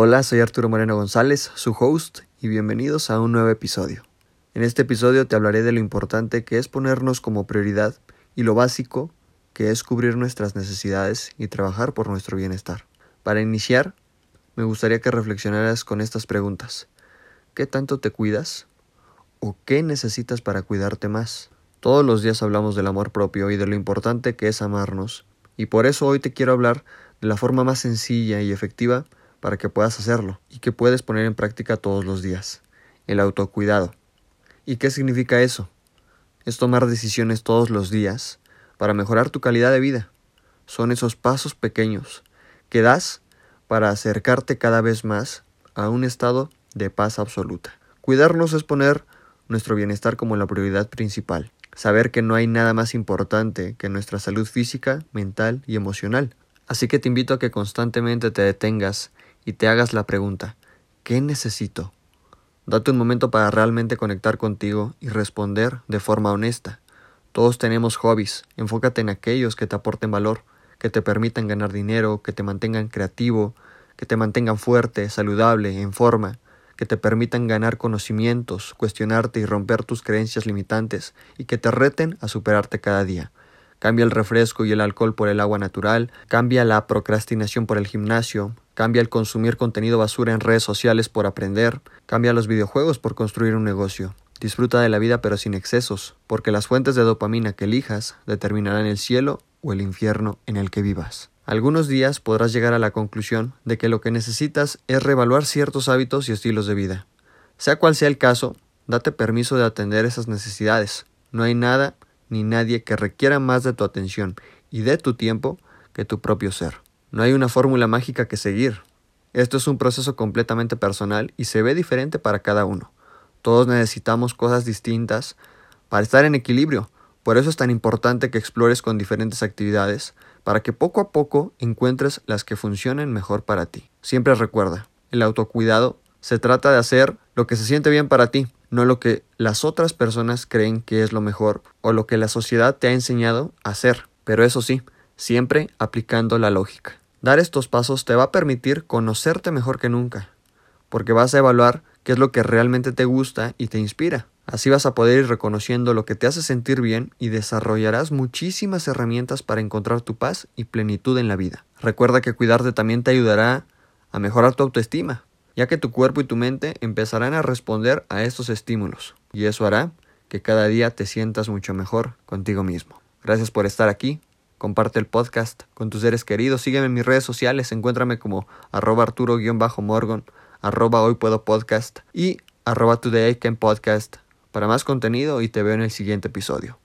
Hola, soy Arturo Moreno González, su host, y bienvenidos a un nuevo episodio. En este episodio te hablaré de lo importante que es ponernos como prioridad y lo básico que es cubrir nuestras necesidades y trabajar por nuestro bienestar. Para iniciar, me gustaría que reflexionaras con estas preguntas. ¿Qué tanto te cuidas? ¿O qué necesitas para cuidarte más? Todos los días hablamos del amor propio y de lo importante que es amarnos, y por eso hoy te quiero hablar de la forma más sencilla y efectiva para que puedas hacerlo y que puedes poner en práctica todos los días. El autocuidado. ¿Y qué significa eso? Es tomar decisiones todos los días para mejorar tu calidad de vida. Son esos pasos pequeños que das para acercarte cada vez más a un estado de paz absoluta. Cuidarnos es poner nuestro bienestar como la prioridad principal. Saber que no hay nada más importante que nuestra salud física, mental y emocional. Así que te invito a que constantemente te detengas y te hagas la pregunta, ¿qué necesito? Date un momento para realmente conectar contigo y responder de forma honesta. Todos tenemos hobbies, enfócate en aquellos que te aporten valor, que te permitan ganar dinero, que te mantengan creativo, que te mantengan fuerte, saludable, en forma, que te permitan ganar conocimientos, cuestionarte y romper tus creencias limitantes, y que te reten a superarte cada día. Cambia el refresco y el alcohol por el agua natural, cambia la procrastinación por el gimnasio, Cambia el consumir contenido basura en redes sociales por aprender. Cambia los videojuegos por construir un negocio. Disfruta de la vida pero sin excesos, porque las fuentes de dopamina que elijas determinarán el cielo o el infierno en el que vivas. Algunos días podrás llegar a la conclusión de que lo que necesitas es reevaluar ciertos hábitos y estilos de vida. Sea cual sea el caso, date permiso de atender esas necesidades. No hay nada ni nadie que requiera más de tu atención y de tu tiempo que tu propio ser. No hay una fórmula mágica que seguir. Esto es un proceso completamente personal y se ve diferente para cada uno. Todos necesitamos cosas distintas para estar en equilibrio. Por eso es tan importante que explores con diferentes actividades para que poco a poco encuentres las que funcionen mejor para ti. Siempre recuerda, el autocuidado se trata de hacer lo que se siente bien para ti, no lo que las otras personas creen que es lo mejor o lo que la sociedad te ha enseñado a hacer. Pero eso sí, siempre aplicando la lógica. Dar estos pasos te va a permitir conocerte mejor que nunca, porque vas a evaluar qué es lo que realmente te gusta y te inspira. Así vas a poder ir reconociendo lo que te hace sentir bien y desarrollarás muchísimas herramientas para encontrar tu paz y plenitud en la vida. Recuerda que cuidarte también te ayudará a mejorar tu autoestima, ya que tu cuerpo y tu mente empezarán a responder a estos estímulos, y eso hará que cada día te sientas mucho mejor contigo mismo. Gracias por estar aquí comparte el podcast con tus seres queridos, sígueme en mis redes sociales, encuéntrame como arroba arturo-morgan, arroba hoy puedo podcast y arroba today can podcast. Para más contenido y te veo en el siguiente episodio.